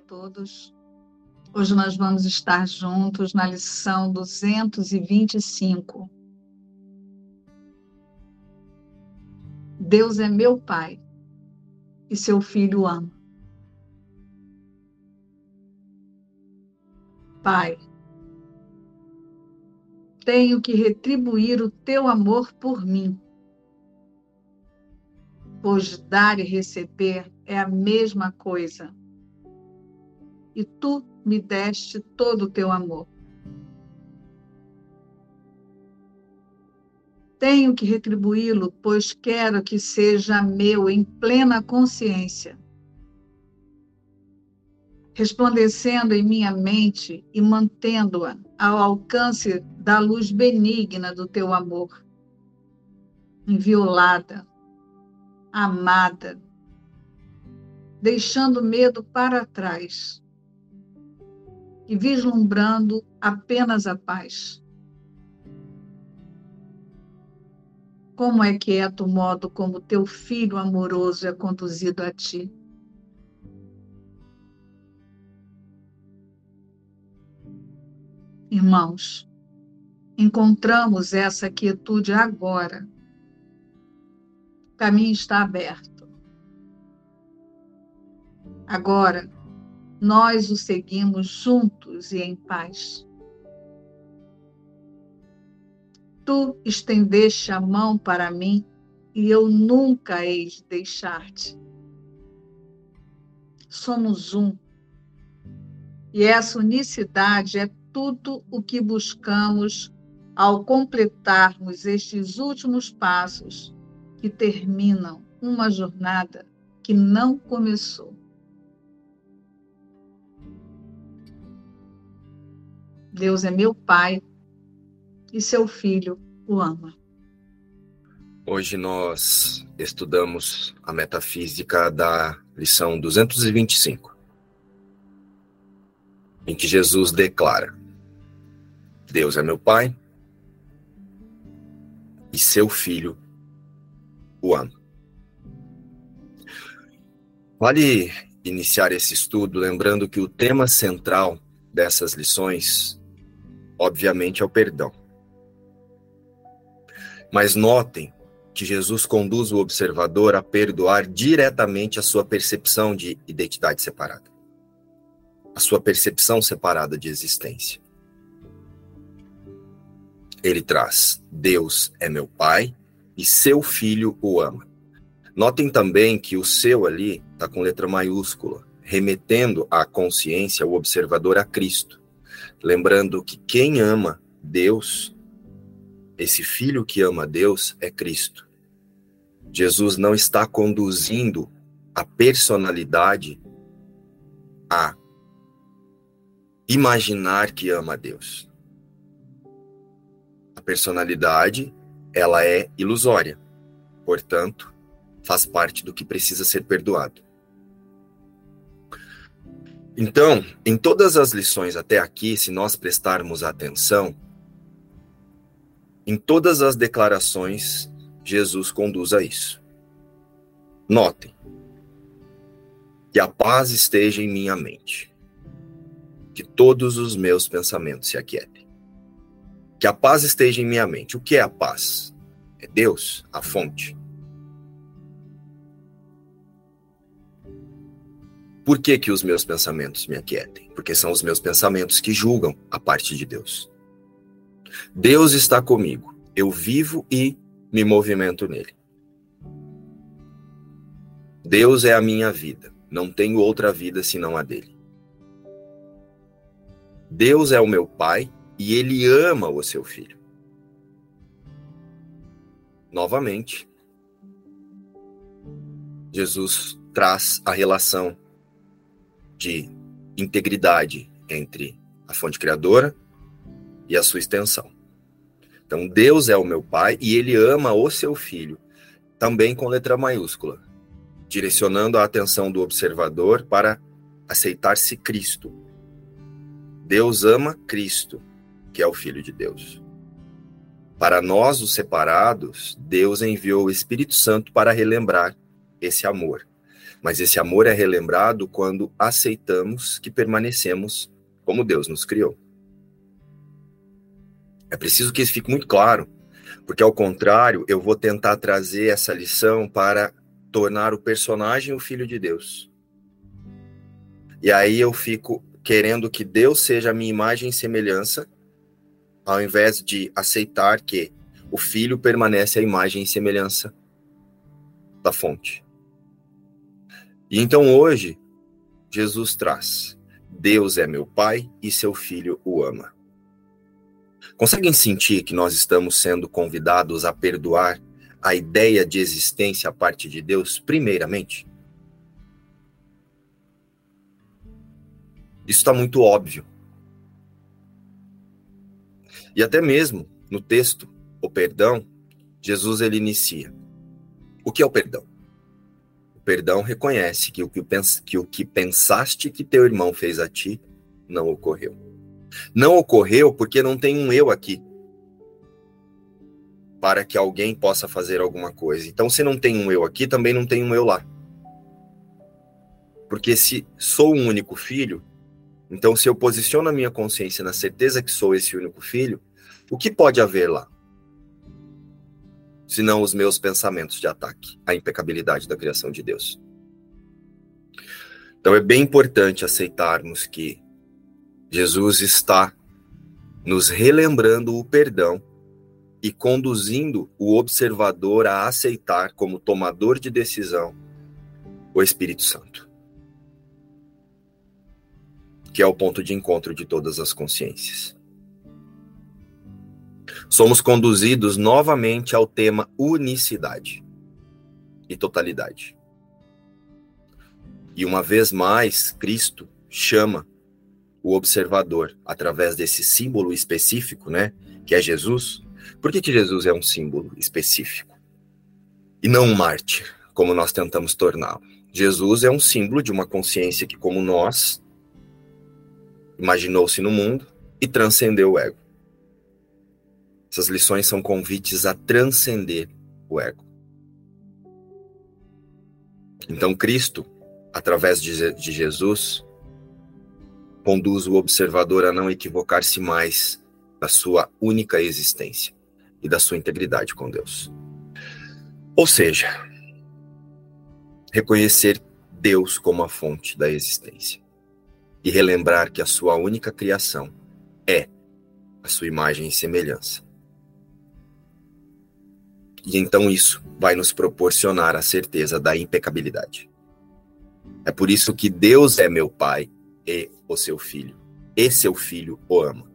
todos. Hoje nós vamos estar juntos na lição 225. Deus é meu Pai e seu filho ama. Pai, tenho que retribuir o teu amor por mim, pois dar e receber é a mesma coisa. E tu me deste todo o teu amor. Tenho que retribuí-lo, pois quero que seja meu em plena consciência, resplandecendo em minha mente e mantendo-a ao alcance da luz benigna do teu amor, inviolada, amada, deixando medo para trás e vislumbrando apenas a paz. Como é quieto o modo como teu filho amoroso é conduzido a ti. Irmãos, encontramos essa quietude agora. O caminho está aberto. Agora, nós o seguimos juntos e em paz. Tu estendeste a mão para mim e eu nunca hei de deixar-te. Somos um. E essa unicidade é tudo o que buscamos ao completarmos estes últimos passos que terminam uma jornada que não começou. Deus é meu Pai e seu Filho o ama. Hoje nós estudamos a metafísica da lição 225, em que Jesus declara: Deus é meu Pai e seu Filho o ama. Vale iniciar esse estudo lembrando que o tema central dessas lições obviamente, ao perdão. Mas notem que Jesus conduz o observador a perdoar diretamente a sua percepção de identidade separada, a sua percepção separada de existência. Ele traz: Deus é meu Pai e seu filho o ama. Notem também que o seu ali está com letra maiúscula, remetendo a consciência, o observador, a Cristo. Lembrando que quem ama Deus, esse filho que ama Deus, é Cristo. Jesus não está conduzindo a personalidade a imaginar que ama Deus. A personalidade, ela é ilusória. Portanto, faz parte do que precisa ser perdoado. Então, em todas as lições até aqui, se nós prestarmos atenção, em todas as declarações, Jesus conduz a isso. Notem, que a paz esteja em minha mente, que todos os meus pensamentos se aquietem. Que a paz esteja em minha mente. O que é a paz? É Deus, a fonte. Por que, que os meus pensamentos me aquietem? Porque são os meus pensamentos que julgam a parte de Deus. Deus está comigo. Eu vivo e me movimento nele. Deus é a minha vida. Não tenho outra vida senão a dele. Deus é o meu pai e ele ama o seu filho. Novamente, Jesus traz a relação de integridade entre a fonte criadora e a sua extensão. Então, Deus é o meu pai e ele ama o seu filho, também com letra maiúscula, direcionando a atenção do observador para aceitar-se Cristo. Deus ama Cristo, que é o Filho de Deus. Para nós, os separados, Deus enviou o Espírito Santo para relembrar esse amor Mas esse amor é relembrado quando aceitamos que permanecemos como Deus nos criou. É preciso que isso fique muito claro, porque ao contrário, eu vou tentar trazer essa lição para tornar o personagem o filho de Deus. E aí eu fico querendo que Deus seja a minha imagem e semelhança, ao invés de aceitar que o filho permanece a imagem e semelhança da fonte. E então hoje, Jesus traz: Deus é meu Pai e seu filho o ama. Conseguem sentir que nós estamos sendo convidados a perdoar a ideia de existência a parte de Deus, primeiramente? Isso está muito óbvio. E até mesmo no texto, o perdão, Jesus ele inicia. O que é o perdão? O perdão reconhece que o que, que o que pensaste que teu irmão fez a ti não ocorreu. Não ocorreu porque não tem um eu aqui para que alguém possa fazer alguma coisa. Então, se não tem um eu aqui, também não tem um eu lá. Porque se sou um único filho, então se eu posiciono a minha consciência na certeza que sou esse único filho, o que pode haver lá? Senão os meus pensamentos de ataque à impecabilidade da criação de Deus. Então é bem importante aceitarmos que Jesus está nos relembrando o perdão e conduzindo o observador a aceitar como tomador de decisão o Espírito Santo, que é o ponto de encontro de todas as consciências. Somos conduzidos novamente ao tema unicidade e totalidade. E uma vez mais, Cristo chama o observador, através desse símbolo específico, né, que é Jesus. Por que, que Jesus é um símbolo específico? E não um mártir, como nós tentamos torná-lo. Jesus é um símbolo de uma consciência que, como nós, imaginou-se no mundo e transcendeu o ego. Essas lições são convites a transcender o ego. Então, Cristo, através de, de Jesus, conduz o observador a não equivocar-se mais da sua única existência e da sua integridade com Deus. Ou seja, reconhecer Deus como a fonte da existência e relembrar que a sua única criação é a sua imagem e semelhança. E então isso vai nos proporcionar a certeza da impecabilidade. É por isso que Deus é meu Pai e o seu filho, e seu filho o ama.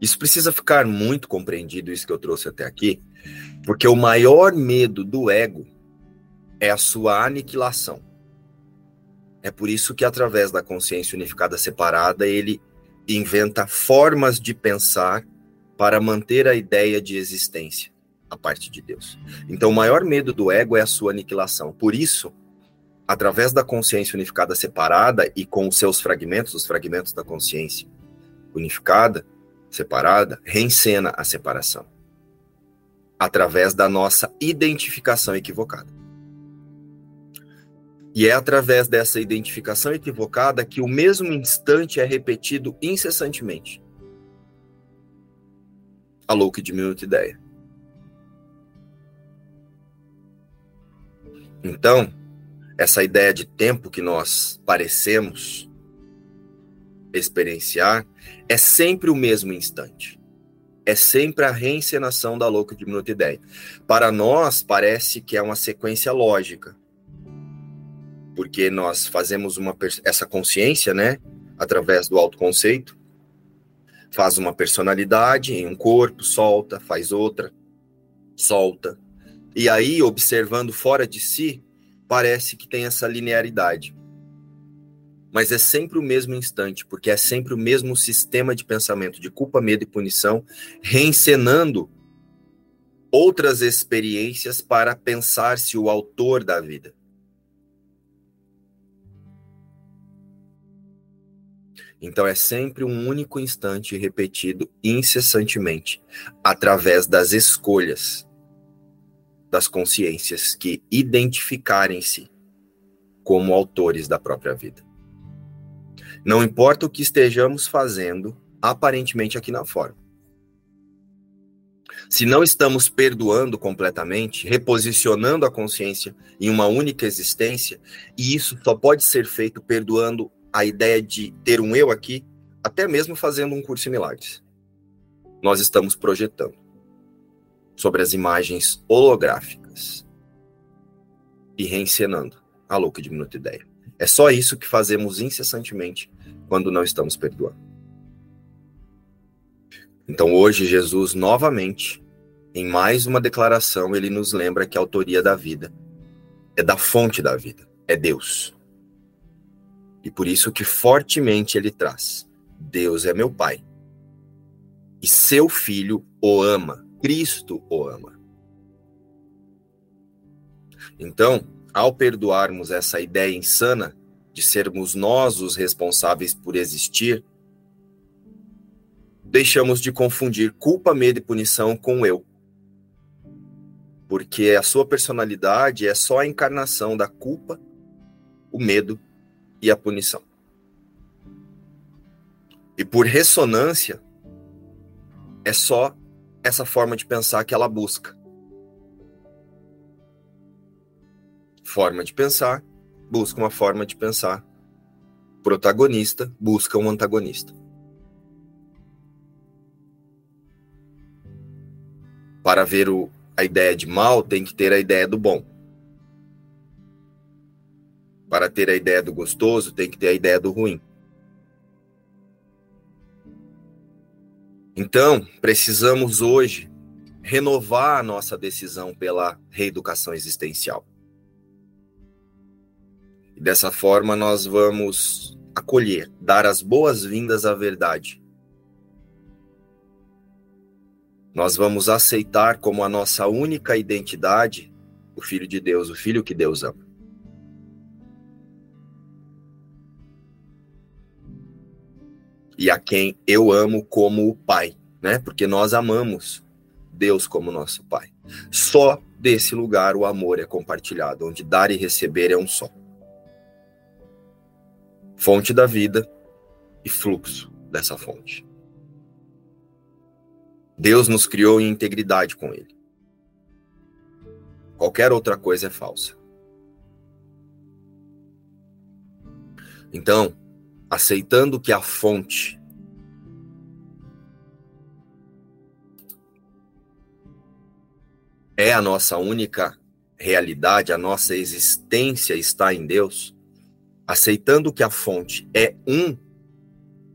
Isso precisa ficar muito compreendido, isso que eu trouxe até aqui, porque o maior medo do ego é a sua aniquilação. É por isso que, através da consciência unificada separada, ele inventa formas de pensar para manter a ideia de existência a parte de Deus. Então, o maior medo do ego é a sua aniquilação. Por isso, através da consciência unificada separada e com os seus fragmentos, os fragmentos da consciência unificada, separada, reencena a separação. Através da nossa identificação equivocada. E é através dessa identificação equivocada que o mesmo instante é repetido incessantemente. A e diminuta ideia. Então, essa ideia de tempo que nós parecemos experienciar é sempre o mesmo instante. É sempre a reencenação da louca diminuta ideia. Para nós, parece que é uma sequência lógica. Porque nós fazemos uma essa consciência, né, através do autoconceito, faz uma personalidade em um corpo, solta, faz outra, solta. E aí, observando fora de si, parece que tem essa linearidade. Mas é sempre o mesmo instante, porque é sempre o mesmo sistema de pensamento de culpa, medo e punição, reencenando outras experiências para pensar-se o autor da vida. Então é sempre um único instante repetido incessantemente, através das escolhas das consciências que identificarem-se como autores da própria vida. Não importa o que estejamos fazendo, aparentemente aqui na forma. Se não estamos perdoando completamente, reposicionando a consciência em uma única existência, e isso só pode ser feito perdoando a ideia de ter um eu aqui, até mesmo fazendo um curso em milagres. Nós estamos projetando sobre as imagens holográficas e reencenando a louca diminuta ideia. É só isso que fazemos incessantemente quando não estamos perdoando. Então hoje Jesus novamente, em mais uma declaração, ele nos lembra que a autoria da vida é da fonte da vida, é Deus. E por isso que fortemente ele traz: Deus é meu Pai. E seu filho o ama, Cristo o ama. Então, ao perdoarmos essa ideia insana de sermos nós os responsáveis por existir, deixamos de confundir culpa, medo e punição com eu. Porque a sua personalidade é só a encarnação da culpa, o medo e a punição. E por ressonância, é só essa forma de pensar que ela busca. Forma de pensar, busca uma forma de pensar. Protagonista busca um antagonista. Para ver o, a ideia de mal, tem que ter a ideia do bom. Para ter a ideia do gostoso, tem que ter a ideia do ruim. Então, precisamos hoje renovar a nossa decisão pela reeducação existencial. E dessa forma, nós vamos acolher, dar as boas-vindas à verdade. Nós vamos aceitar como a nossa única identidade o Filho de Deus, o Filho que Deus ama. E a quem eu amo como o Pai, né? Porque nós amamos Deus como nosso Pai. Só desse lugar o amor é compartilhado, onde dar e receber é um só. Fonte da vida e fluxo dessa fonte. Deus nos criou em integridade com Ele. Qualquer outra coisa é falsa. Então, aceitando que a fonte é a nossa única realidade, a nossa existência está em Deus, aceitando que a fonte é um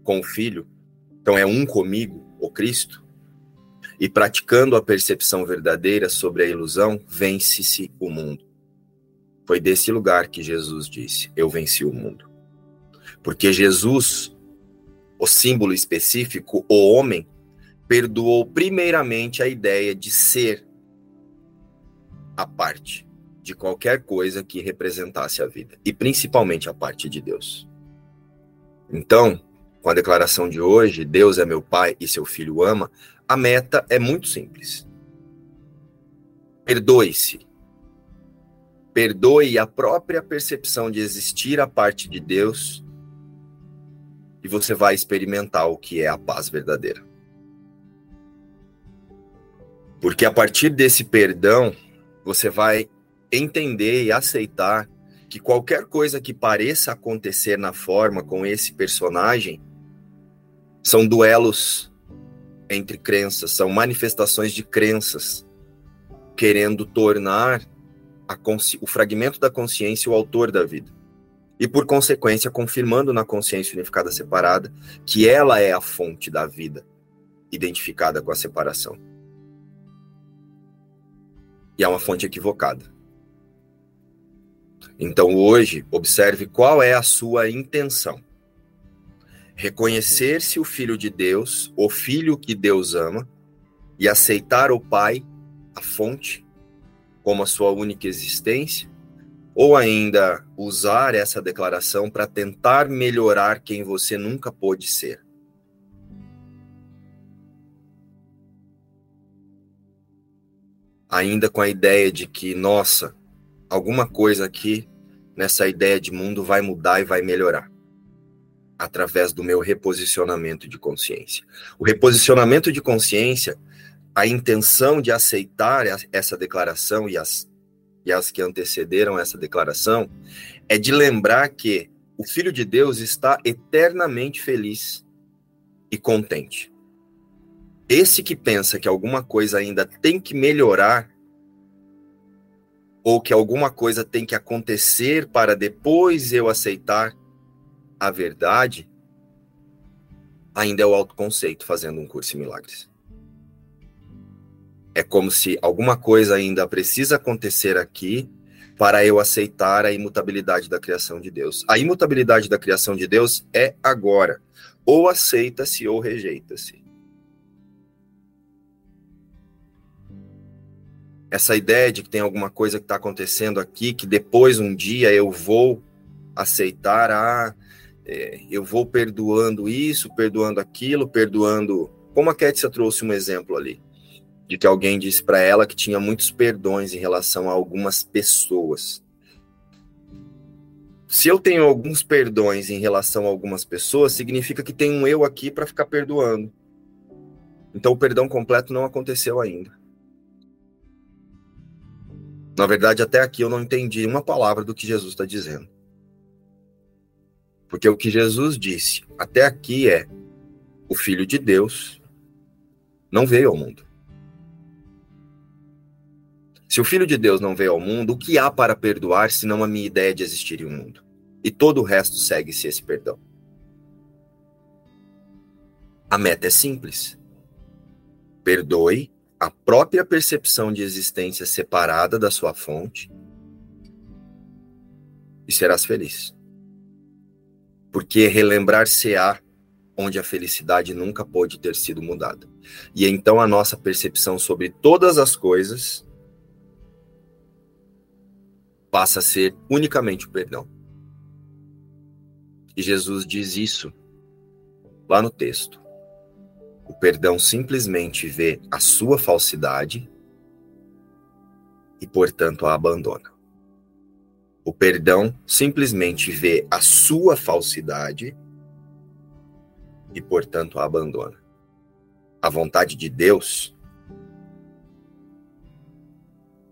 com o Filho, então é um comigo, o Cristo, e praticando a percepção verdadeira sobre a ilusão, vence-se o mundo. Foi desse lugar que Jesus disse: Eu venci o mundo. Porque Jesus, o símbolo específico, o homem, perdoou primeiramente a ideia de ser a parte de qualquer coisa que representasse a vida, e principalmente a parte de Deus. Então, com a declaração de hoje, Deus é meu Pai e seu filho ama, a meta é muito simples. Perdoe-se. Perdoe a própria percepção de existir a parte de Deus e você vai experimentar o que é a paz verdadeira. Porque a partir desse perdão, você vai entender e aceitar que qualquer coisa que pareça acontecer na forma com esse personagem são duelos entre crenças, são manifestações de crenças querendo tornar o fragmento da consciência o autor da vida e, por consequência, confirmando na consciência unificada separada que ela é a fonte da vida, identificada com a separação. E é uma fonte equivocada. Então, hoje, observe qual é a sua intenção. Reconhecer-se o Filho de Deus, o Filho que Deus ama, e aceitar o Pai, a fonte, como a sua única existência, ou ainda usar essa declaração para tentar melhorar quem você nunca pôde ser. ainda com a ideia de que, nossa, alguma coisa aqui nessa ideia de mundo vai mudar e vai melhorar através do meu reposicionamento de consciência. O reposicionamento de consciência, a intenção de aceitar essa declaração e as, e as que antecederam essa declaração, é de lembrar que o Filho de Deus está eternamente feliz e contente. Esse que pensa que alguma coisa ainda tem que melhorar, ou que alguma coisa tem que acontecer para depois eu aceitar a verdade, ainda é o autoconceito fazendo um curso em milagres. É como se alguma coisa ainda precisa acontecer aqui para eu aceitar a imutabilidade da criação de Deus. A imutabilidade da criação de Deus é agora. Ou aceita-se ou rejeita-se. Essa ideia de que tem alguma coisa que está acontecendo aqui, que depois um dia eu vou aceitar, ah, é, eu vou perdoando isso, perdoando aquilo, perdoando. Como a Kétia trouxe um exemplo ali, de que alguém disse para ela que tinha muitos perdões em relação a algumas pessoas. Se eu tenho alguns perdões em relação a algumas pessoas, significa que tem um eu aqui para ficar perdoando. Então o perdão completo não aconteceu ainda. Na verdade, até aqui eu não entendi uma palavra do que Jesus está dizendo. Porque o que Jesus disse até aqui é: o Filho de Deus não veio ao mundo. Se o Filho de Deus não veio ao mundo, o que há para perdoar senão a minha ideia de existir em um mundo? E todo o resto segue-se esse perdão. A meta é simples. Perdoe a própria percepção de existência separada da sua fonte e serás feliz porque relembrar-se-á onde a felicidade nunca pôde ter sido mudada. E então a nossa percepção sobre todas as coisas passa a ser unicamente o perdão. E Jesus diz isso lá no texto. O perdão simplesmente vê a sua falsidade e, portanto, a abandona. O perdão simplesmente vê a sua falsidade e, portanto, a abandona. A vontade de Deus,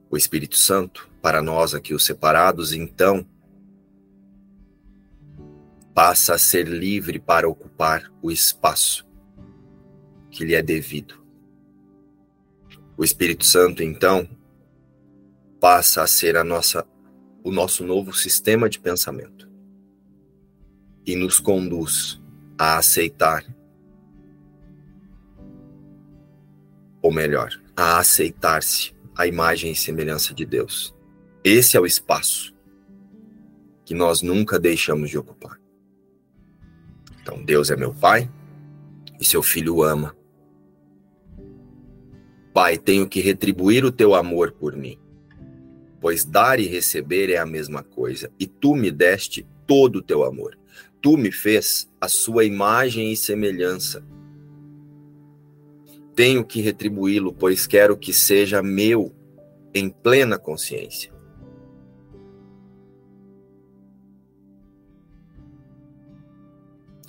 o Espírito Santo, para nós aqui os separados, então, passa a ser livre para ocupar o espaço que lhe é devido. O Espírito Santo, então, passa a ser a nossa o nosso novo sistema de pensamento e nos conduz a aceitar, ou melhor, a aceitar-se a imagem e semelhança de Deus. Esse é o espaço que nós nunca deixamos de ocupar. Então, Deus é meu Pai e seu Filho ama. Pai, tenho que retribuir o teu amor por mim pois dar e receber é a mesma coisa, e tu me deste todo o teu amor. Tu me fez a sua imagem e semelhança. Tenho que retribuí-lo, pois quero que seja meu em plena consciência.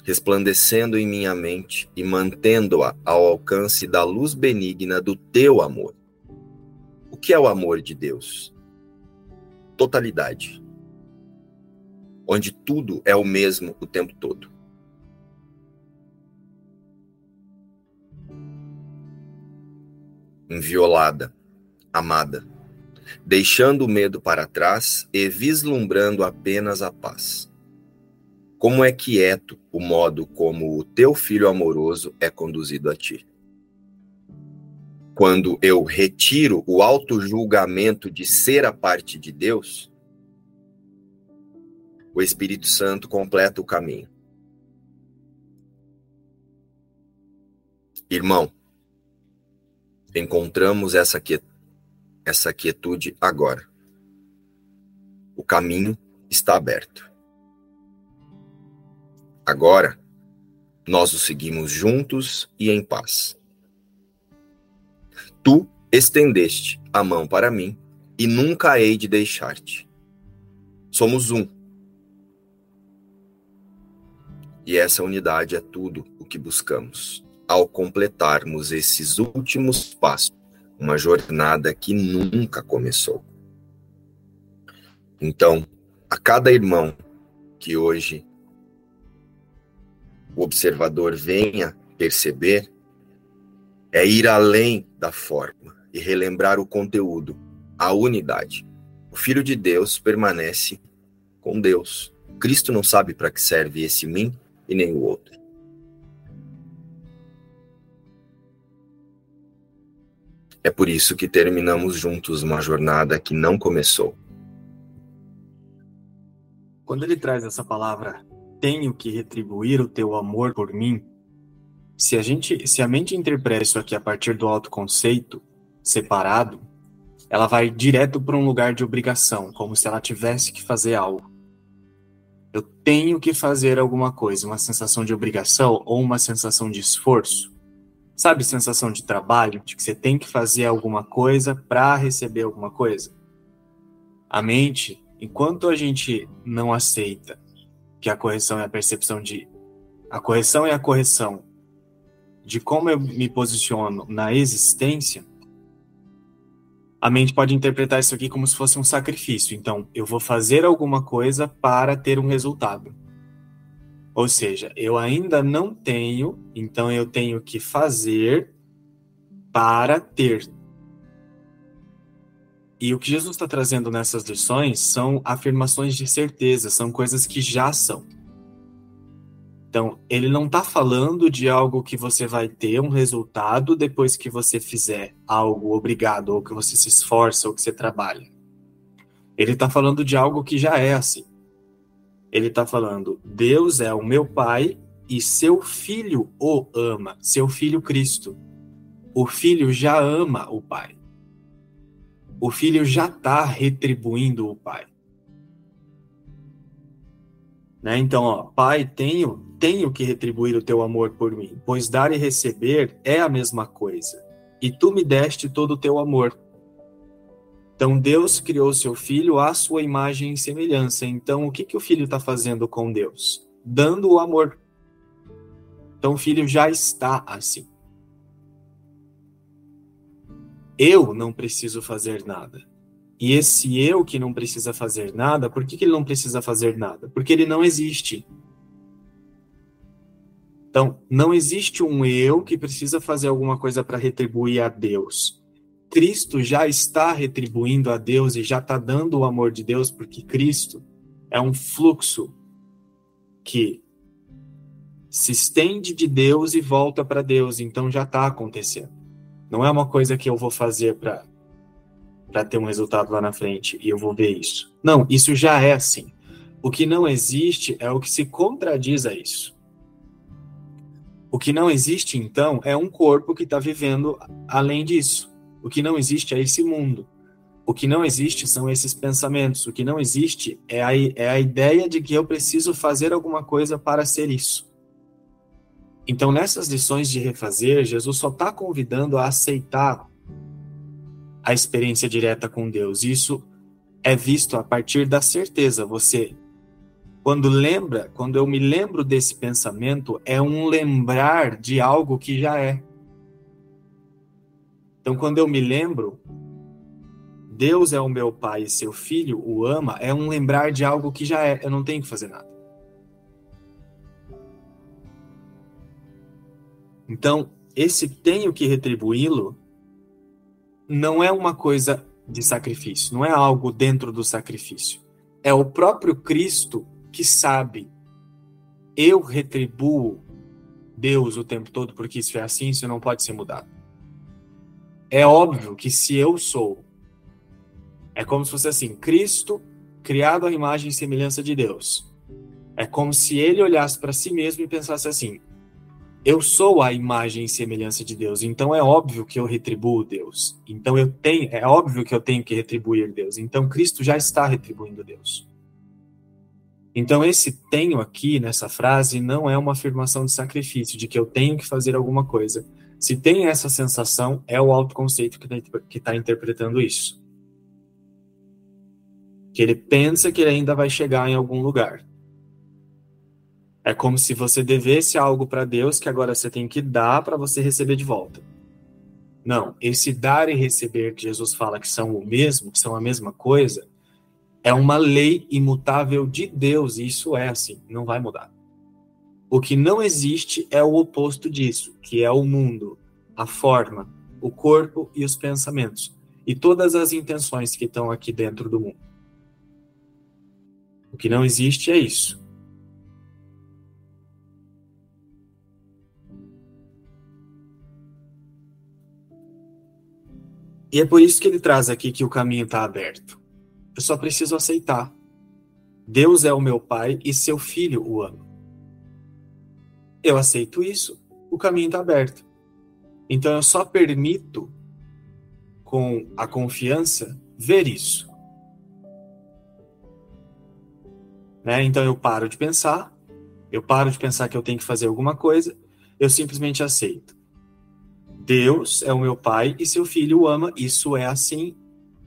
Resplandecendo em minha mente e mantendo-a ao alcance da luz benigna do teu amor. O que é o amor de Deus? totalidade, onde tudo é o mesmo o tempo todo. Inviolada, amada, deixando o medo para trás e vislumbrando apenas a paz. Como é quieto o modo como o teu filho amoroso é conduzido a ti quando eu retiro o auto-julgamento de ser a parte de Deus, o Espírito Santo completa o caminho. Irmão, encontramos essa, essa quietude agora. O caminho está aberto. Agora, nós o seguimos juntos e em paz. Tu estendeste a mão para mim e nunca hei de deixar-te. Somos um. E essa unidade é tudo o que buscamos ao completarmos esses últimos passos, uma jornada que nunca começou. Então, a cada irmão que hoje o observador venha perceber, é ir além da forma e relembrar o conteúdo, a unidade. O Filho de Deus permanece com Deus. Cristo não sabe para que serve esse mim e nem o outro. É por isso que terminamos juntos uma jornada que não começou. Quando ele traz essa palavra, tenho que retribuir o teu amor por mim, se a gente, se a mente interpreta isso aqui a partir do autoconceito separado, ela vai direto para um lugar de obrigação, como se ela tivesse que fazer algo. Eu tenho que fazer alguma coisa, uma sensação de obrigação ou uma sensação de esforço. Sabe, sensação de trabalho, de que você tem que fazer alguma coisa para receber alguma coisa? A mente, enquanto a gente não aceita que a correção é a percepção de. A correção é a correção de como eu me posiciono na existência, a mente pode interpretar isso aqui como se fosse um sacrifício. Então, eu vou fazer alguma coisa para ter um resultado. Ou seja, eu ainda não tenho, então eu tenho que fazer para ter. E o que Jesus está trazendo nessas lições são afirmações de certeza, são coisas que já são. Então, ele não está falando de algo que você vai ter um resultado depois que você fizer algo obrigado, ou que você se esforça, ou que você trabalha. Ele está falando de algo que já é assim. Ele está falando: Deus é o meu Pai e seu filho o ama, seu filho Cristo. O filho já ama o Pai. O filho já está retribuindo o Pai. Né? Então, ó, Pai, tenho, tenho que retribuir o teu amor por mim, pois dar e receber é a mesma coisa. E tu me deste todo o teu amor. Então Deus criou seu filho à sua imagem e semelhança. Então o que, que o filho está fazendo com Deus? Dando o amor. Então o filho já está assim. Eu não preciso fazer nada. E esse eu que não precisa fazer nada, por que, que ele não precisa fazer nada? Porque ele não existe. Então, não existe um eu que precisa fazer alguma coisa para retribuir a Deus. Cristo já está retribuindo a Deus e já está dando o amor de Deus, porque Cristo é um fluxo que se estende de Deus e volta para Deus. Então já está acontecendo. Não é uma coisa que eu vou fazer para para ter um resultado lá na frente e eu vou ver isso. Não, isso já é assim. O que não existe é o que se contradiz a isso. O que não existe, então, é um corpo que está vivendo além disso. O que não existe é esse mundo. O que não existe são esses pensamentos. O que não existe é a, é a ideia de que eu preciso fazer alguma coisa para ser isso. Então, nessas lições de refazer, Jesus só está convidando a aceitar a experiência direta com Deus. Isso é visto a partir da certeza. Você, quando lembra, quando eu me lembro desse pensamento, é um lembrar de algo que já é. Então, quando eu me lembro, Deus é o meu pai e seu filho o ama, é um lembrar de algo que já é. Eu não tenho que fazer nada. Então, esse tenho que retribuí-lo não é uma coisa de sacrifício, não é algo dentro do sacrifício. É o próprio Cristo que sabe. Eu retribuo Deus o tempo todo porque isso é assim, isso não pode ser mudado. É óbvio que se eu sou, é como se fosse assim: Cristo criado à imagem e semelhança de Deus. É como se ele olhasse para si mesmo e pensasse assim: eu sou a imagem e semelhança de Deus, então é óbvio que eu retribuo Deus. Então eu tenho, é óbvio que eu tenho que retribuir Deus. Então Cristo já está retribuindo Deus. Então esse tenho aqui nessa frase não é uma afirmação de sacrifício, de que eu tenho que fazer alguma coisa. Se tem essa sensação, é o autoconceito que está tá interpretando isso. Que ele pensa que ele ainda vai chegar em algum lugar. É como se você devesse algo para Deus que agora você tem que dar para você receber de volta. Não, esse dar e receber que Jesus fala que são o mesmo, que são a mesma coisa, é uma lei imutável de Deus, e isso é assim, não vai mudar. O que não existe é o oposto disso, que é o mundo, a forma, o corpo e os pensamentos, e todas as intenções que estão aqui dentro do mundo. O que não existe é isso. E é por isso que ele traz aqui que o caminho está aberto. Eu só preciso aceitar. Deus é o meu pai e seu filho o ama. Eu aceito isso, o caminho está aberto. Então eu só permito, com a confiança, ver isso. Né? Então eu paro de pensar, eu paro de pensar que eu tenho que fazer alguma coisa, eu simplesmente aceito. Deus é o meu pai e seu filho o ama, isso é assim,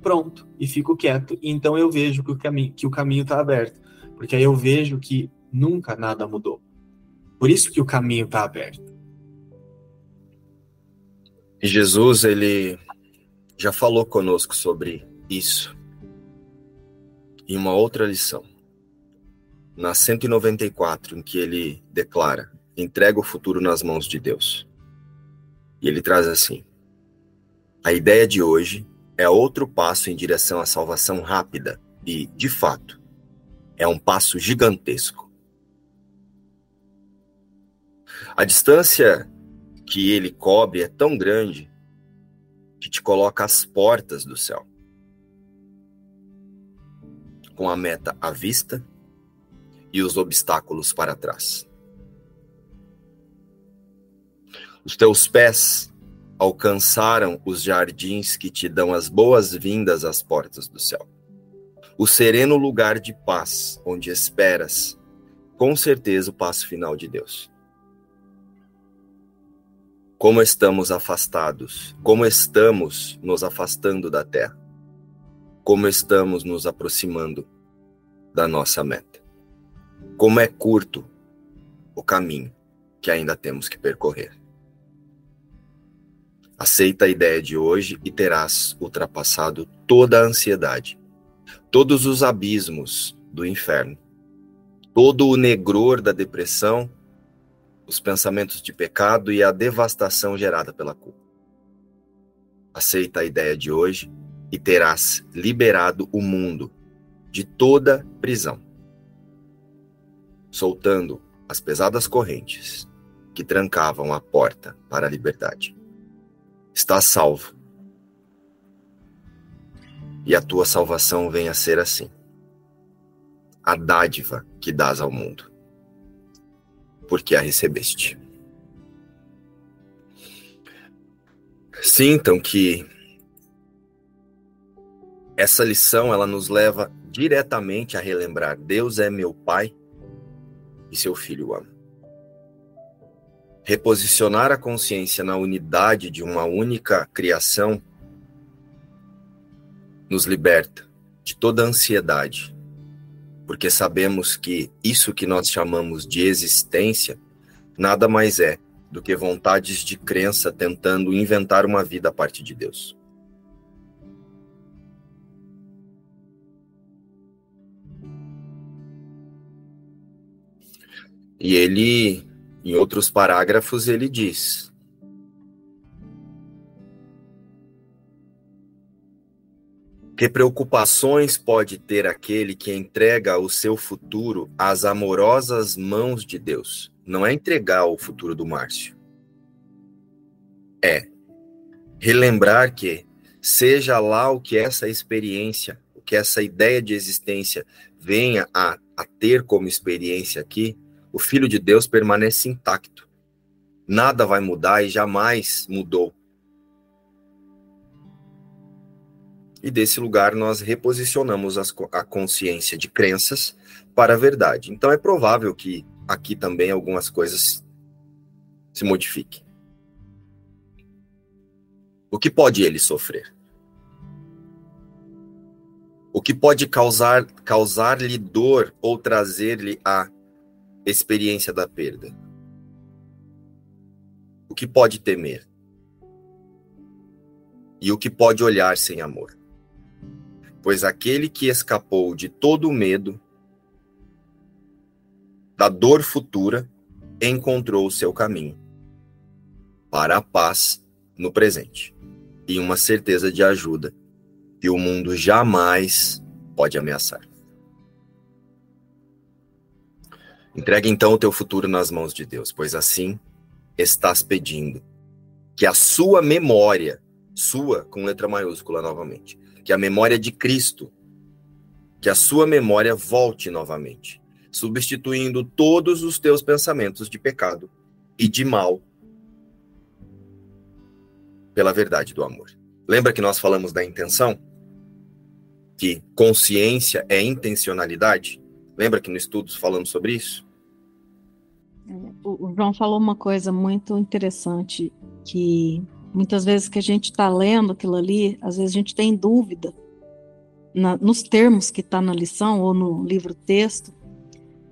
pronto, e fico quieto. Então eu vejo que o caminho que o caminho está aberto, porque aí eu vejo que nunca nada mudou. Por isso que o caminho está aberto. Jesus ele já falou conosco sobre isso em uma outra lição. Na 194, em que ele declara: entrega o futuro nas mãos de Deus. E ele traz assim: A ideia de hoje é outro passo em direção à salvação rápida e, de fato, é um passo gigantesco. A distância que ele cobre é tão grande que te coloca às portas do céu. Com a meta à vista e os obstáculos para trás. Os teus pés alcançaram os jardins que te dão as boas-vindas às portas do céu. O sereno lugar de paz, onde esperas, com certeza, o passo final de Deus. Como estamos afastados, como estamos nos afastando da terra, como estamos nos aproximando da nossa meta. Como é curto o caminho que ainda temos que percorrer. Aceita a ideia de hoje e terás ultrapassado toda a ansiedade, todos os abismos do inferno, todo o negror da depressão, os pensamentos de pecado e a devastação gerada pela culpa. Aceita a ideia de hoje e terás liberado o mundo de toda prisão, soltando as pesadas correntes que trancavam a porta para a liberdade está salvo. E a tua salvação venha a ser assim. A dádiva que dás ao mundo, porque a recebeste. Sintam que essa lição ela nos leva diretamente a relembrar: Deus é meu Pai e seu Filho ama. Reposicionar a consciência na unidade de uma única criação nos liberta de toda ansiedade, porque sabemos que isso que nós chamamos de existência nada mais é do que vontades de crença tentando inventar uma vida a partir de Deus. E ele em outros parágrafos, ele diz: Que preocupações pode ter aquele que entrega o seu futuro às amorosas mãos de Deus? Não é entregar o futuro do Márcio. É relembrar que, seja lá o que essa experiência, o que essa ideia de existência venha a, a ter como experiência aqui, o Filho de Deus permanece intacto. Nada vai mudar e jamais mudou. E desse lugar nós reposicionamos as, a consciência de crenças para a verdade. Então é provável que aqui também algumas coisas se modifiquem. O que pode ele sofrer? O que pode causar causar-lhe dor ou trazer-lhe a experiência da perda? O que pode temer? E o que pode olhar sem amor? Pois aquele que escapou de todo o medo, da dor futura, encontrou o seu caminho para a paz no presente e uma certeza de ajuda que o mundo jamais pode ameaçar. Entregue então o teu futuro nas mãos de Deus, pois assim estás pedindo que a sua memória, sua com letra maiúscula novamente, que a memória de Cristo, que a sua memória volte novamente, substituindo todos os teus pensamentos de pecado e de mal pela verdade do amor. Lembra que nós falamos da intenção? Que consciência é intencionalidade? Lembra que no estudo falamos sobre isso? O João falou uma coisa muito interessante, que muitas vezes que a gente está lendo aquilo ali, às vezes a gente tem dúvida na, nos termos que está na lição ou no livro texto,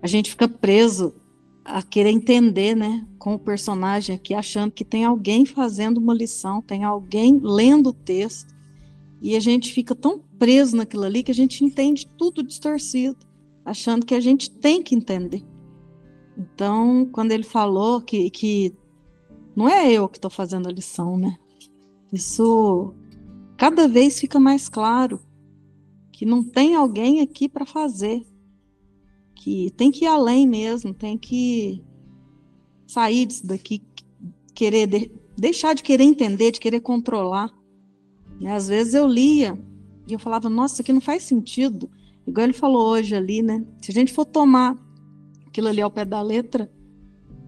a gente fica preso a querer entender, né, com o personagem aqui, achando que tem alguém fazendo uma lição, tem alguém lendo o texto, e a gente fica tão preso naquilo ali que a gente entende tudo distorcido, achando que a gente tem que entender. Então, quando ele falou que, que não é eu que estou fazendo a lição, né? Isso cada vez fica mais claro que não tem alguém aqui para fazer que tem que ir além mesmo, tem que sair disso daqui, querer de, deixar de querer entender, de querer controlar. Né? Às vezes eu lia e eu falava, nossa, isso aqui não faz sentido. Igual ele falou hoje ali, né? Se a gente for tomar aquilo ali ao pé da letra,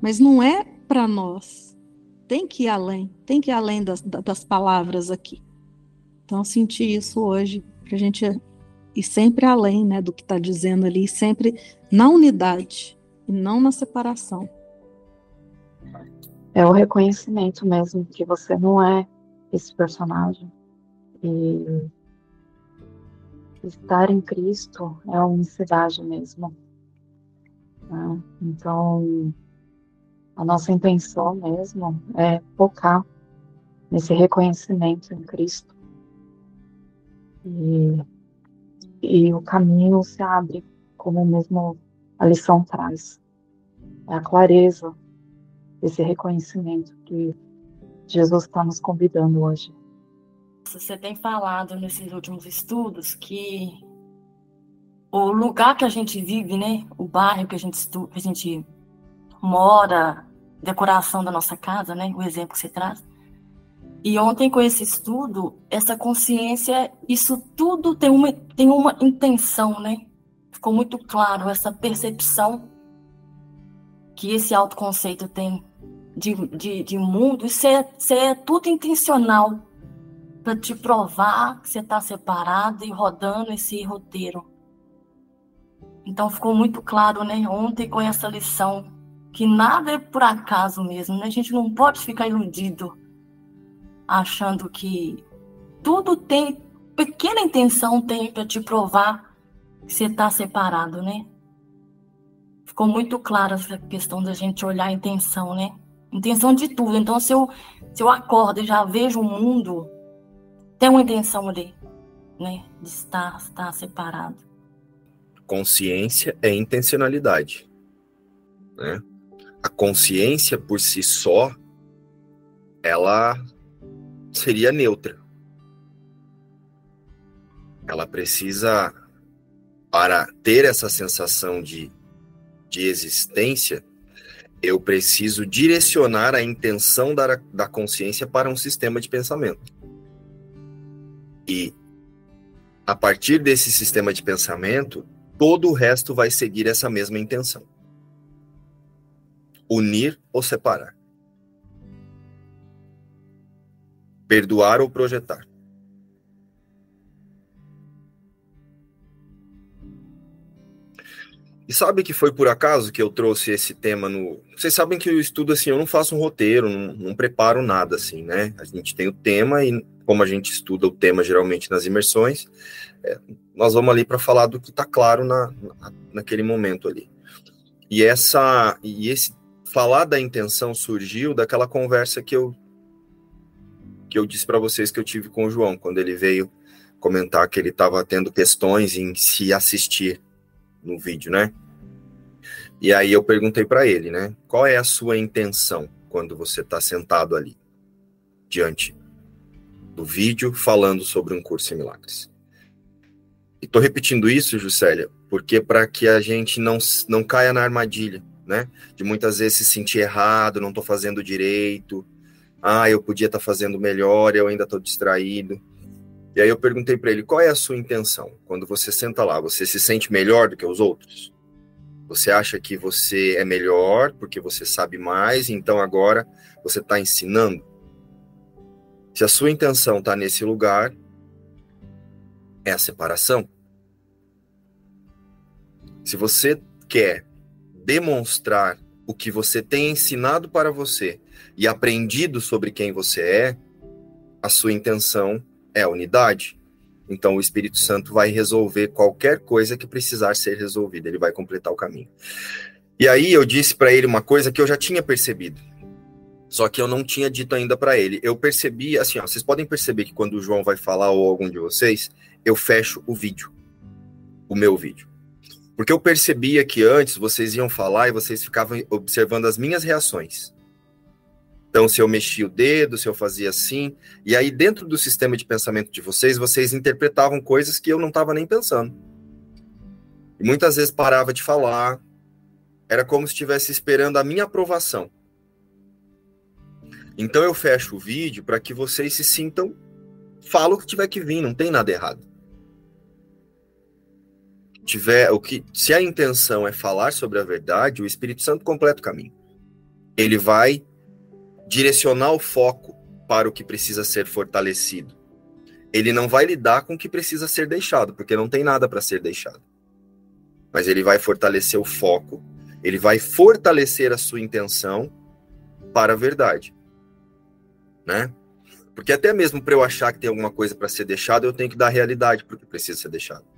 mas não é para nós. Tem que ir além, tem que ir além das, das palavras aqui. Então, senti isso hoje, para a gente e sempre além né, do que está dizendo ali, sempre na unidade e não na separação. É o reconhecimento mesmo que você não é esse personagem. E estar em Cristo é a unicidade mesmo. Né? Então, a nossa intenção mesmo é focar nesse reconhecimento em Cristo. E e o caminho se abre, como mesmo a lição traz. É a clareza desse reconhecimento que Jesus está nos convidando hoje. Você tem falado nesses últimos estudos que o lugar que a gente vive, né, o bairro que a gente, que a gente mora, decoração da nossa casa, né, o exemplo que você traz, e ontem, com esse estudo, essa consciência, isso tudo tem uma, tem uma intenção, né? Ficou muito claro essa percepção que esse autoconceito tem de, de, de mundo. Isso é, isso é tudo intencional para te provar que você está separado e rodando esse roteiro. Então ficou muito claro, né, ontem com essa lição, que nada é por acaso mesmo, né? A gente não pode ficar iludido achando que tudo tem pequena intenção tem para te provar que você está separado, né? Ficou muito clara essa questão da gente olhar a intenção, né? Intenção de tudo. Então, se eu, se eu acordo e já vejo o mundo, tem uma intenção ali, né? De estar, estar separado. Consciência é intencionalidade. Né? A consciência por si só, ela seria neutra. Ela precisa, para ter essa sensação de, de existência, eu preciso direcionar a intenção da, da consciência para um sistema de pensamento. E, a partir desse sistema de pensamento, todo o resto vai seguir essa mesma intenção: unir ou separar. perdoar ou projetar. E sabe que foi por acaso que eu trouxe esse tema no. Vocês sabem que eu estudo assim, eu não faço um roteiro, não, não preparo nada assim, né? A gente tem o tema e como a gente estuda o tema geralmente nas imersões, é, nós vamos ali para falar do que está claro na, na, naquele momento ali. E essa e esse falar da intenção surgiu daquela conversa que eu que eu disse para vocês que eu tive com o João quando ele veio comentar que ele estava tendo questões em se assistir no vídeo, né? E aí eu perguntei para ele, né? Qual é a sua intenção quando você está sentado ali diante do vídeo falando sobre um curso em milagres? E estou repetindo isso, Juscelia, porque para que a gente não, não caia na armadilha, né? De muitas vezes se sentir errado, não estou fazendo direito, ah, eu podia estar tá fazendo melhor, eu ainda estou distraído. E aí eu perguntei para ele, qual é a sua intenção? Quando você senta lá, você se sente melhor do que os outros? Você acha que você é melhor porque você sabe mais, então agora você está ensinando? Se a sua intenção está nesse lugar, é a separação. Se você quer demonstrar o que você tem ensinado para você e aprendido sobre quem você é, a sua intenção é a unidade. Então o Espírito Santo vai resolver qualquer coisa que precisar ser resolvida, ele vai completar o caminho. E aí eu disse para ele uma coisa que eu já tinha percebido. Só que eu não tinha dito ainda para ele. Eu percebi, assim, ó, vocês podem perceber que quando o João vai falar ou algum de vocês, eu fecho o vídeo. O meu vídeo. Porque eu percebia que antes vocês iam falar e vocês ficavam observando as minhas reações. Então, se eu mexia o dedo, se eu fazia assim, e aí dentro do sistema de pensamento de vocês, vocês interpretavam coisas que eu não estava nem pensando. E muitas vezes parava de falar, era como se estivesse esperando a minha aprovação. Então eu fecho o vídeo para que vocês se sintam, fala o que tiver que vir, não tem nada errado. Tiver o que, se a intenção é falar sobre a verdade, o Espírito Santo completa o caminho. Ele vai direcionar o foco para o que precisa ser fortalecido. Ele não vai lidar com o que precisa ser deixado, porque não tem nada para ser deixado. Mas ele vai fortalecer o foco, ele vai fortalecer a sua intenção para a verdade. Né? Porque até mesmo para eu achar que tem alguma coisa para ser deixado, eu tenho que dar realidade porque precisa ser deixado.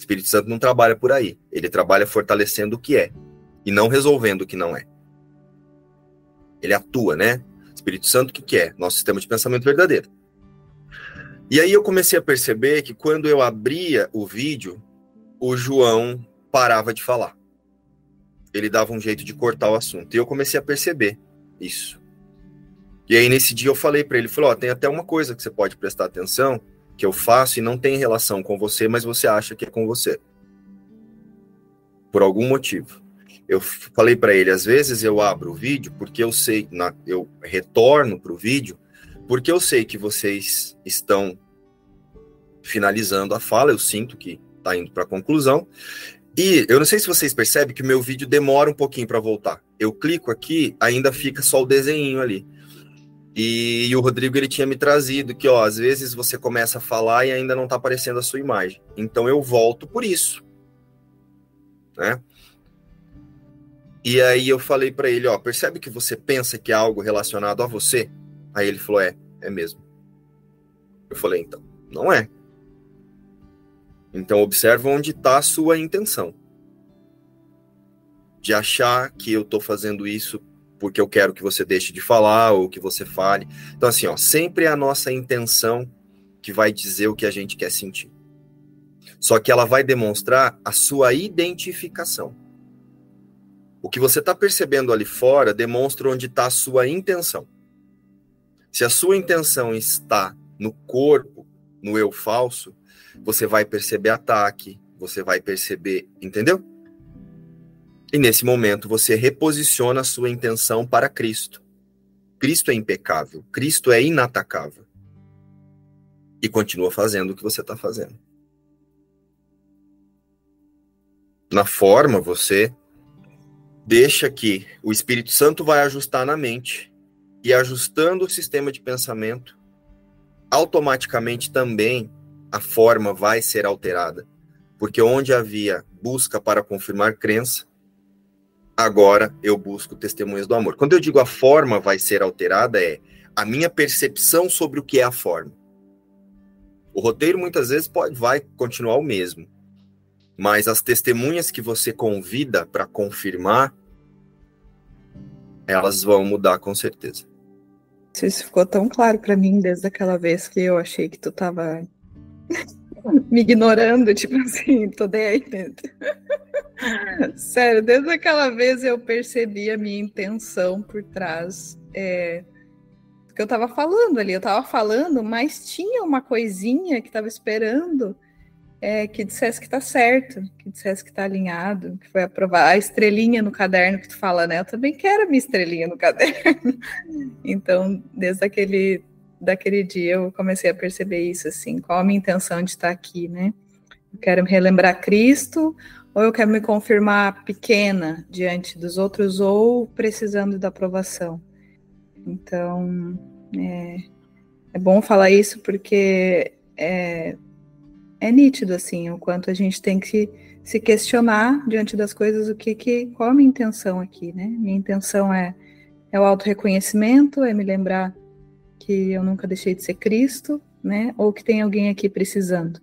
Espírito Santo não trabalha por aí. Ele trabalha fortalecendo o que é e não resolvendo o que não é ele atua, né? Espírito Santo, o que, que é? Nosso sistema de pensamento verdadeiro. E aí eu comecei a perceber que quando eu abria o vídeo, o João parava de falar. Ele dava um jeito de cortar o assunto. E eu comecei a perceber isso. E aí nesse dia eu falei para ele, falou, ó, tem até uma coisa que você pode prestar atenção, que eu faço e não tem relação com você, mas você acha que é com você. Por algum motivo eu falei para ele, às vezes eu abro o vídeo porque eu sei, na, eu retorno para o vídeo porque eu sei que vocês estão finalizando a fala, eu sinto que está indo para a conclusão. E eu não sei se vocês percebem que o meu vídeo demora um pouquinho para voltar. Eu clico aqui, ainda fica só o desenho ali. E, e, o Rodrigo ele tinha me trazido que, ó, às vezes você começa a falar e ainda não está aparecendo a sua imagem. Então eu volto por isso, né? E aí eu falei para ele, ó, percebe que você pensa que é algo relacionado a você? Aí ele falou, é, é mesmo. Eu falei, então, não é. Então observa onde está a sua intenção. De achar que eu estou fazendo isso porque eu quero que você deixe de falar ou que você fale. Então assim, ó, sempre é a nossa intenção que vai dizer o que a gente quer sentir. Só que ela vai demonstrar a sua identificação. O que você está percebendo ali fora demonstra onde está a sua intenção. Se a sua intenção está no corpo, no eu falso, você vai perceber ataque, você vai perceber, entendeu? E nesse momento você reposiciona a sua intenção para Cristo. Cristo é impecável, Cristo é inatacável. E continua fazendo o que você está fazendo. Na forma, você deixa que o Espírito Santo vai ajustar na mente e ajustando o sistema de pensamento, automaticamente também a forma vai ser alterada. Porque onde havia busca para confirmar crença, agora eu busco testemunhas do amor. Quando eu digo a forma vai ser alterada, é a minha percepção sobre o que é a forma. O roteiro muitas vezes pode, vai continuar o mesmo, mas as testemunhas que você convida para confirmar, elas vão mudar com certeza. Isso ficou tão claro para mim desde aquela vez que eu achei que tu tava me ignorando, tipo assim, tô aí dentro. Sério, desde aquela vez eu percebi a minha intenção por trás é, do que eu tava falando ali. Eu tava falando, mas tinha uma coisinha que tava esperando é, que dissesse que tá certo, que dissesse que tá alinhado, que foi aprovar a estrelinha no caderno que tu fala, né? Eu também quero a minha estrelinha no caderno. então, desde aquele daquele dia eu comecei a perceber isso, assim, qual a minha intenção de estar aqui, né? Eu quero me relembrar Cristo, ou eu quero me confirmar pequena diante dos outros, ou precisando da aprovação. Então, é, é bom falar isso porque é, é nítido, assim, o quanto a gente tem que se questionar diante das coisas, o que, que qual a minha intenção aqui, né? Minha intenção é, é o auto-reconhecimento, é me lembrar que eu nunca deixei de ser Cristo, né? Ou que tem alguém aqui precisando.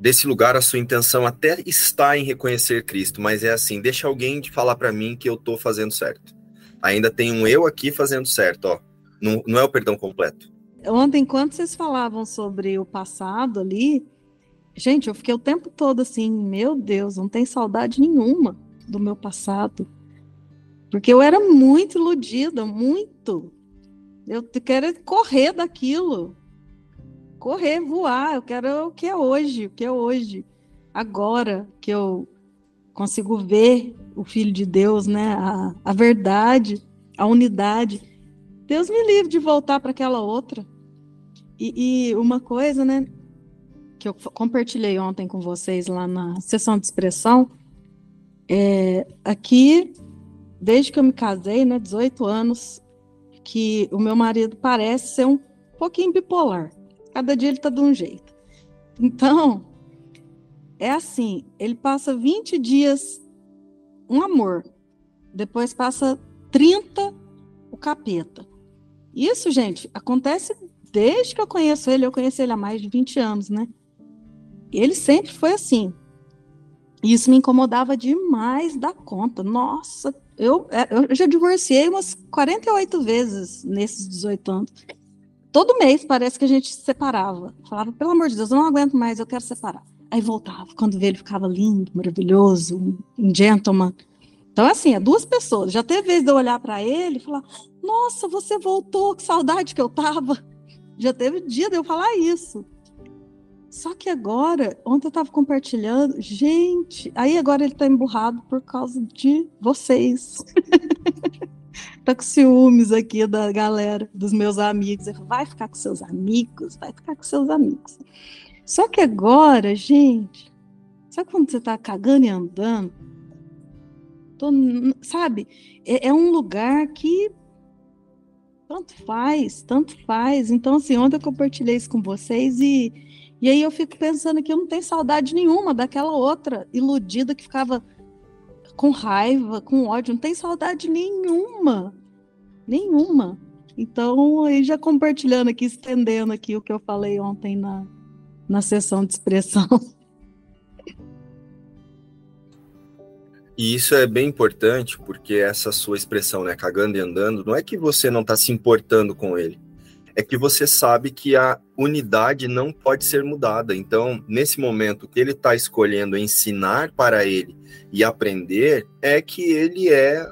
Desse lugar, a sua intenção até está em reconhecer Cristo, mas é assim: deixa alguém de falar para mim que eu estou fazendo certo. Ainda tem um eu aqui fazendo certo, ó. Não, não é o perdão completo. Ontem, enquanto vocês falavam sobre o passado ali, gente, eu fiquei o tempo todo assim: meu Deus, não tem saudade nenhuma do meu passado. Porque eu era muito iludida, muito. Eu quero correr daquilo. Correr, voar. Eu quero o que é hoje, o que é hoje. Agora que eu consigo ver o Filho de Deus, né? A, a verdade, a unidade. Deus me livre de voltar para aquela outra. E, e, uma coisa, né? Que eu compartilhei ontem com vocês lá na sessão de expressão. É, aqui, desde que eu me casei, né? 18 anos, que o meu marido parece ser um pouquinho bipolar. Cada dia ele tá de um jeito. Então, é assim, ele passa 20 dias um amor, depois passa 30 o capeta. Isso, gente, acontece desde que eu conheço ele, eu conheço ele há mais de 20 anos, né? Ele sempre foi assim. Isso me incomodava demais da conta. Nossa, eu, é, eu já divorciei umas 48 vezes nesses 18 anos. Todo mês parece que a gente se separava. Falava, pelo amor de Deus, eu não aguento mais, eu quero separar. Aí voltava. Quando vê ele ficava lindo, maravilhoso, um gentleman. Então, assim, é duas pessoas. Já teve vez de eu olhar para ele e falar: Nossa, você voltou, que saudade que eu tava. Já teve dia de eu falar isso. Só que agora, ontem eu estava compartilhando, gente, aí agora ele está emburrado por causa de vocês. tá com ciúmes aqui da galera, dos meus amigos. Ele vai ficar com seus amigos, vai ficar com seus amigos. Só que agora, gente, sabe quando você tá cagando e andando? Tô, sabe? É, é um lugar que tanto faz, tanto faz. Então, assim, ontem eu compartilhei isso com vocês e e aí eu fico pensando que eu não tenho saudade nenhuma daquela outra iludida que ficava com raiva, com ódio, não tem saudade nenhuma. Nenhuma. Então, aí já compartilhando aqui, estendendo aqui o que eu falei ontem na, na sessão de expressão. E isso é bem importante, porque essa sua expressão, né, cagando e andando, não é que você não está se importando com ele é que você sabe que a unidade não pode ser mudada. Então, nesse momento que ele está escolhendo ensinar para ele e aprender, é que ele é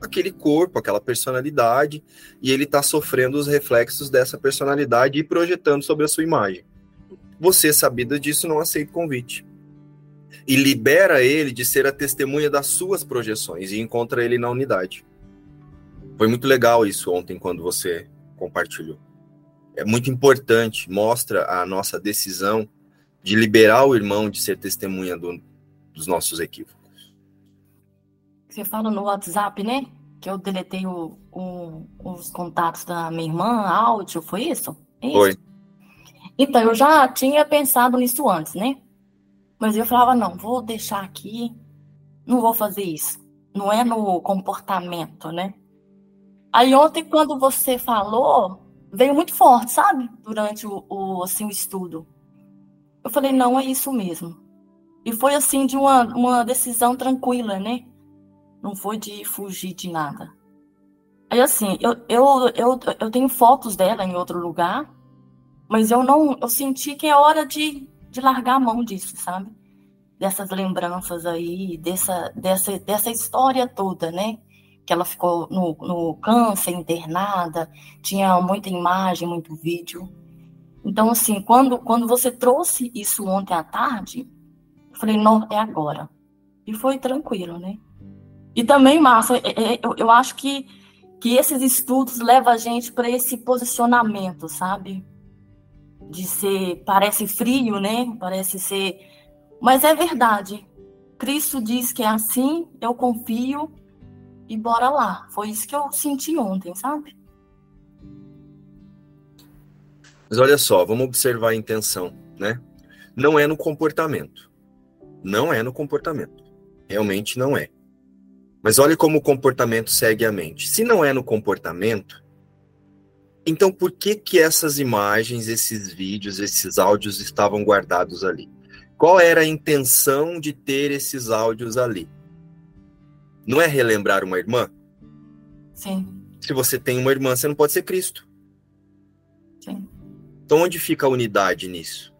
aquele corpo, aquela personalidade, e ele está sofrendo os reflexos dessa personalidade e projetando sobre a sua imagem. Você, sabida disso, não aceita o convite. E libera ele de ser a testemunha das suas projeções e encontra ele na unidade. Foi muito legal isso ontem quando você compartilhou é muito importante, mostra a nossa decisão de liberar o irmão de ser testemunha do, dos nossos equívocos. Você fala no WhatsApp, né? Que eu deletei o, o, os contatos da minha irmã, áudio, foi isso? É isso? Foi. Então, eu já tinha pensado nisso antes, né? Mas eu falava, não, vou deixar aqui, não vou fazer isso. Não é no comportamento, né? Aí ontem, quando você falou, veio muito forte, sabe? Durante o, o, assim, o estudo. Eu falei, não, é isso mesmo. E foi assim, de uma, uma decisão tranquila, né? Não foi de fugir de nada. Aí assim, eu, eu, eu, eu tenho fotos dela em outro lugar, mas eu não, eu senti que é hora de, de largar a mão disso, sabe? Dessas lembranças aí, dessa, dessa, dessa história toda, né? Que ela ficou no, no câncer, internada, tinha muita imagem, muito vídeo. Então, assim, quando, quando você trouxe isso ontem à tarde, eu falei, não, é agora. E foi tranquilo, né? E também, Márcia, é, é, eu, eu acho que, que esses estudos levam a gente para esse posicionamento, sabe? De ser, parece frio, né? Parece ser. Mas é verdade. Cristo diz que é assim, eu confio e bora lá. Foi isso que eu senti ontem, sabe? Mas olha só, vamos observar a intenção, né? Não é no comportamento. Não é no comportamento. Realmente não é. Mas olhe como o comportamento segue a mente. Se não é no comportamento, então por que que essas imagens, esses vídeos, esses áudios estavam guardados ali? Qual era a intenção de ter esses áudios ali? Não é relembrar uma irmã? Sim. Se você tem uma irmã, você não pode ser Cristo. Sim. Então onde fica a unidade nisso?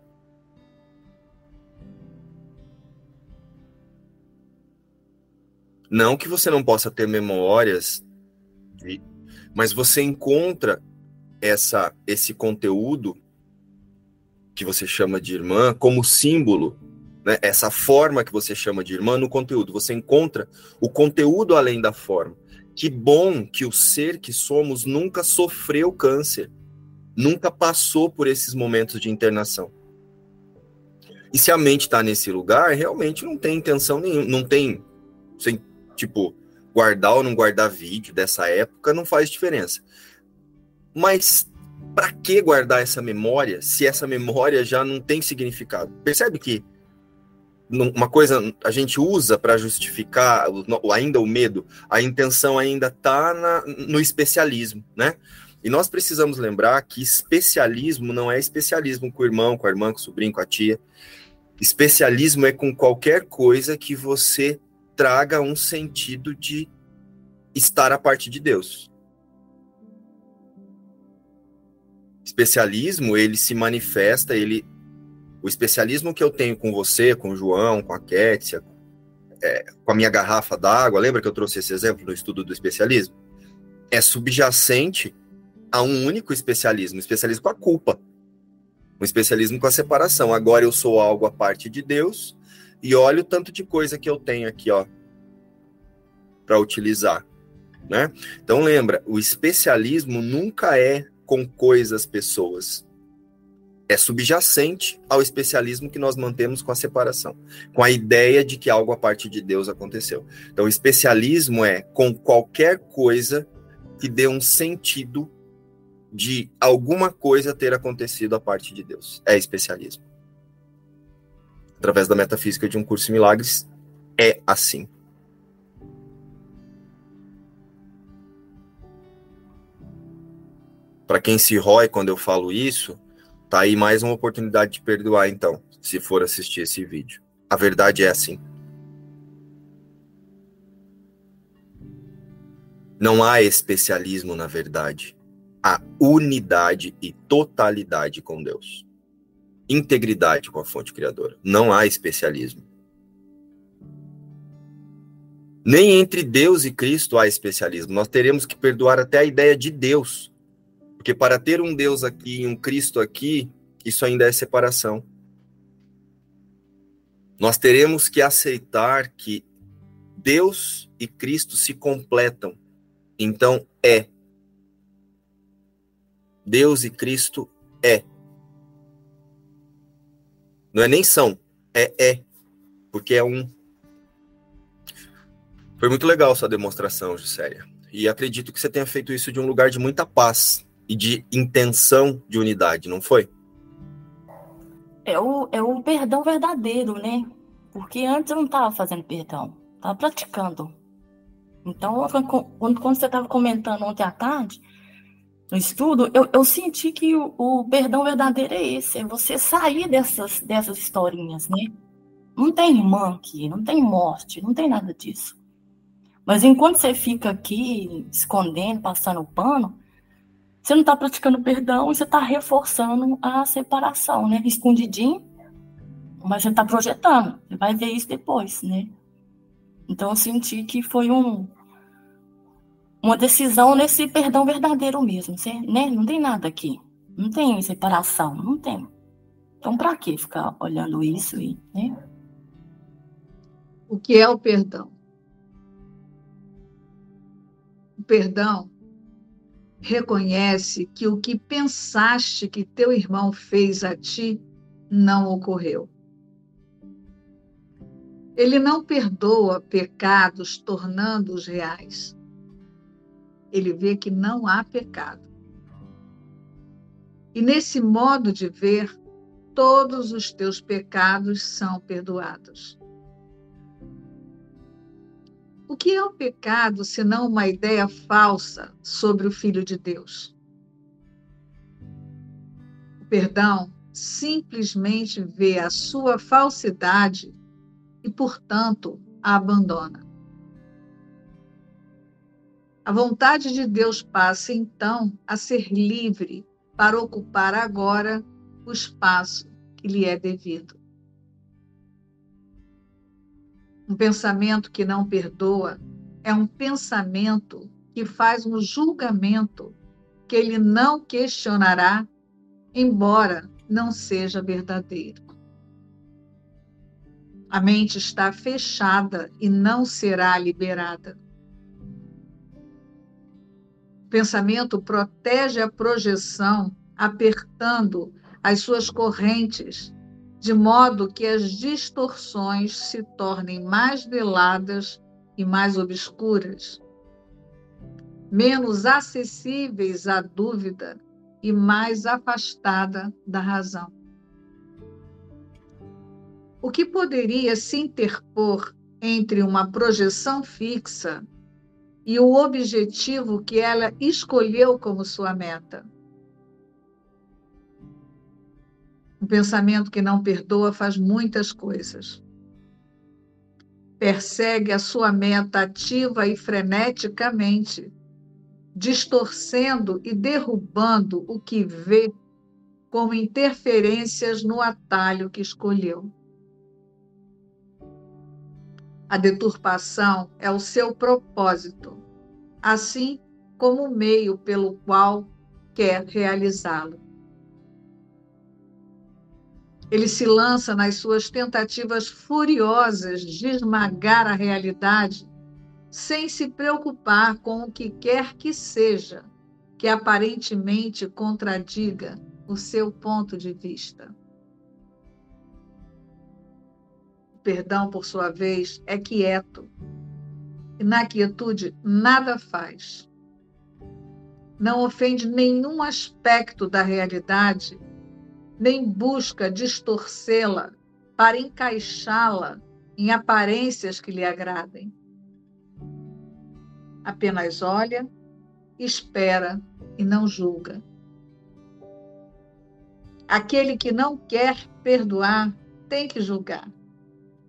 Não que você não possa ter memórias, mas você encontra essa esse conteúdo que você chama de irmã como símbolo, né? Essa forma que você chama de irmã no conteúdo. Você encontra o conteúdo além da forma. Que bom que o ser que somos nunca sofreu câncer, nunca passou por esses momentos de internação. E se a mente está nesse lugar, realmente não tem intenção nenhuma, não tem, sem Tipo, guardar ou não guardar vídeo dessa época não faz diferença. Mas para que guardar essa memória se essa memória já não tem significado? Percebe que uma coisa a gente usa para justificar ainda o medo, a intenção ainda está no especialismo, né? E nós precisamos lembrar que especialismo não é especialismo com o irmão, com a irmã, com o sobrinho, com a tia. Especialismo é com qualquer coisa que você traga um sentido de estar a parte de Deus. Especialismo, ele se manifesta, ele o especialismo que eu tenho com você, com o João, com a Kétia, é, com a minha garrafa d'água, lembra que eu trouxe esse exemplo no estudo do especialismo? É subjacente a um único especialismo, um especialismo com a culpa, um especialismo com a separação. Agora eu sou algo a parte de Deus, e olha o tanto de coisa que eu tenho aqui, ó, para utilizar, né? Então lembra, o especialismo nunca é com coisas, pessoas. É subjacente ao especialismo que nós mantemos com a separação, com a ideia de que algo a partir de Deus aconteceu. Então, o especialismo é com qualquer coisa que dê um sentido de alguma coisa ter acontecido a parte de Deus. É especialismo através da metafísica de um curso em milagres, é assim. Para quem se rói quando eu falo isso, tá aí mais uma oportunidade de perdoar, então, se for assistir esse vídeo. A verdade é assim. Não há especialismo na verdade. Há unidade e totalidade com Deus integridade com a fonte criadora. Não há especialismo. Nem entre Deus e Cristo há especialismo. Nós teremos que perdoar até a ideia de Deus. Porque para ter um Deus aqui e um Cristo aqui, isso ainda é separação. Nós teremos que aceitar que Deus e Cristo se completam. Então é. Deus e Cristo é. Não é nem são, é é. Porque é um. Foi muito legal sua demonstração, Juscelia. E acredito que você tenha feito isso de um lugar de muita paz e de intenção de unidade, não foi? é o, é o perdão verdadeiro, né? Porque antes eu não estava fazendo perdão, estava praticando. Então, quando, quando você estava comentando ontem à tarde, no estudo, eu, eu senti que o, o, perdão verdadeiro é esse, é você sair dessas, dessas historinhas, né? Não tem irmã aqui, não tem morte, não tem nada disso. Mas enquanto você fica aqui escondendo, passando o pano, você não está praticando perdão e você está reforçando a separação, né? Escondidinho, mas você está projetando. Você vai ver isso depois, né? Então eu senti que foi um, uma decisão nesse perdão verdadeiro mesmo, né? Não tem nada aqui. Não tem separação, não tem. Então, para que ficar olhando isso né? O que é o perdão? O perdão reconhece que o que pensaste que teu irmão fez a ti não ocorreu. Ele não perdoa pecados tornando-os reais. Ele vê que não há pecado. E nesse modo de ver, todos os teus pecados são perdoados. O que é o pecado senão uma ideia falsa sobre o Filho de Deus? O perdão simplesmente vê a sua falsidade e, portanto, a abandona. A vontade de Deus passa, então, a ser livre para ocupar agora o espaço que lhe é devido. Um pensamento que não perdoa é um pensamento que faz um julgamento que ele não questionará, embora não seja verdadeiro. A mente está fechada e não será liberada. O pensamento protege a projeção, apertando as suas correntes de modo que as distorções se tornem mais veladas e mais obscuras, menos acessíveis à dúvida e mais afastada da razão. O que poderia se interpor entre uma projeção fixa e o objetivo que ela escolheu como sua meta? Um pensamento que não perdoa faz muitas coisas. Persegue a sua meta ativa e freneticamente, distorcendo e derrubando o que vê como interferências no atalho que escolheu. A deturpação é o seu propósito, assim como o meio pelo qual quer realizá-lo. Ele se lança nas suas tentativas furiosas de esmagar a realidade, sem se preocupar com o que quer que seja que aparentemente contradiga o seu ponto de vista. O perdão, por sua vez, é quieto. E na quietude nada faz. Não ofende nenhum aspecto da realidade nem busca distorcê-la para encaixá-la em aparências que lhe agradem. Apenas olha, espera e não julga. Aquele que não quer perdoar tem que julgar,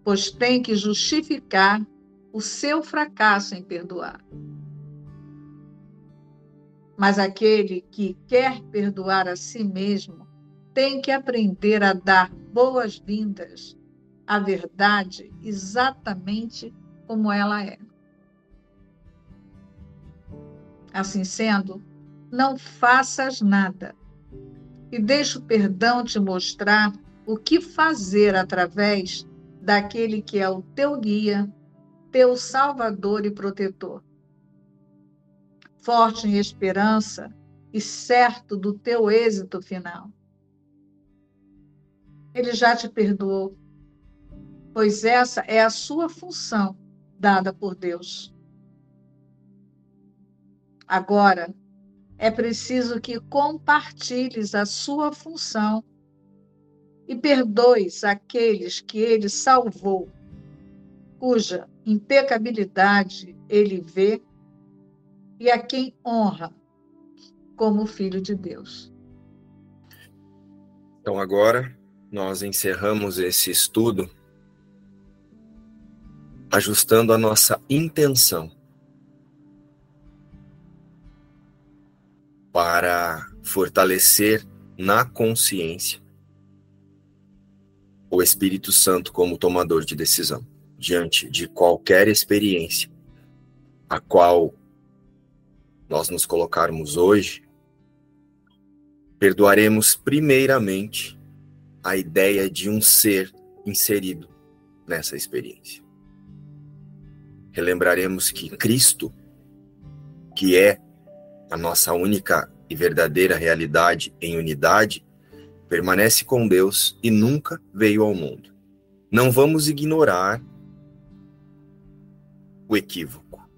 pois tem que justificar o seu fracasso em perdoar. Mas aquele que quer perdoar a si mesmo tem que aprender a dar boas-vindas à verdade exatamente como ela é. Assim sendo, não faças nada e deixa o perdão te mostrar o que fazer através daquele que é o teu guia, teu salvador e protetor. Forte em esperança e certo do teu êxito final. Ele já te perdoou, pois essa é a sua função dada por Deus. Agora, é preciso que compartilhes a sua função e perdoes aqueles que ele salvou, cuja impecabilidade ele vê e a quem honra como filho de Deus. Então agora nós encerramos esse estudo ajustando a nossa intenção para fortalecer na consciência o Espírito Santo como tomador de decisão diante de qualquer experiência a qual nós nos colocarmos hoje, perdoaremos primeiramente a ideia de um ser inserido nessa experiência. Relembraremos que Cristo, que é a nossa única e verdadeira realidade em unidade, permanece com Deus e nunca veio ao mundo. Não vamos ignorar o equívoco.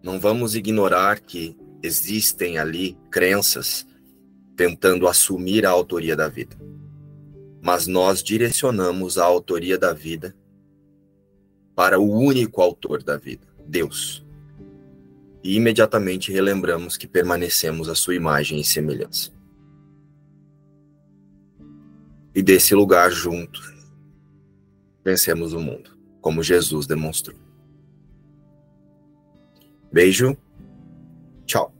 Não vamos ignorar que existem ali crenças tentando assumir a autoria da vida. Mas nós direcionamos a autoria da vida para o único autor da vida, Deus. E imediatamente relembramos que permanecemos à sua imagem e semelhança. E desse lugar juntos, vencemos o mundo, como Jesus demonstrou. Beijo. Tchau.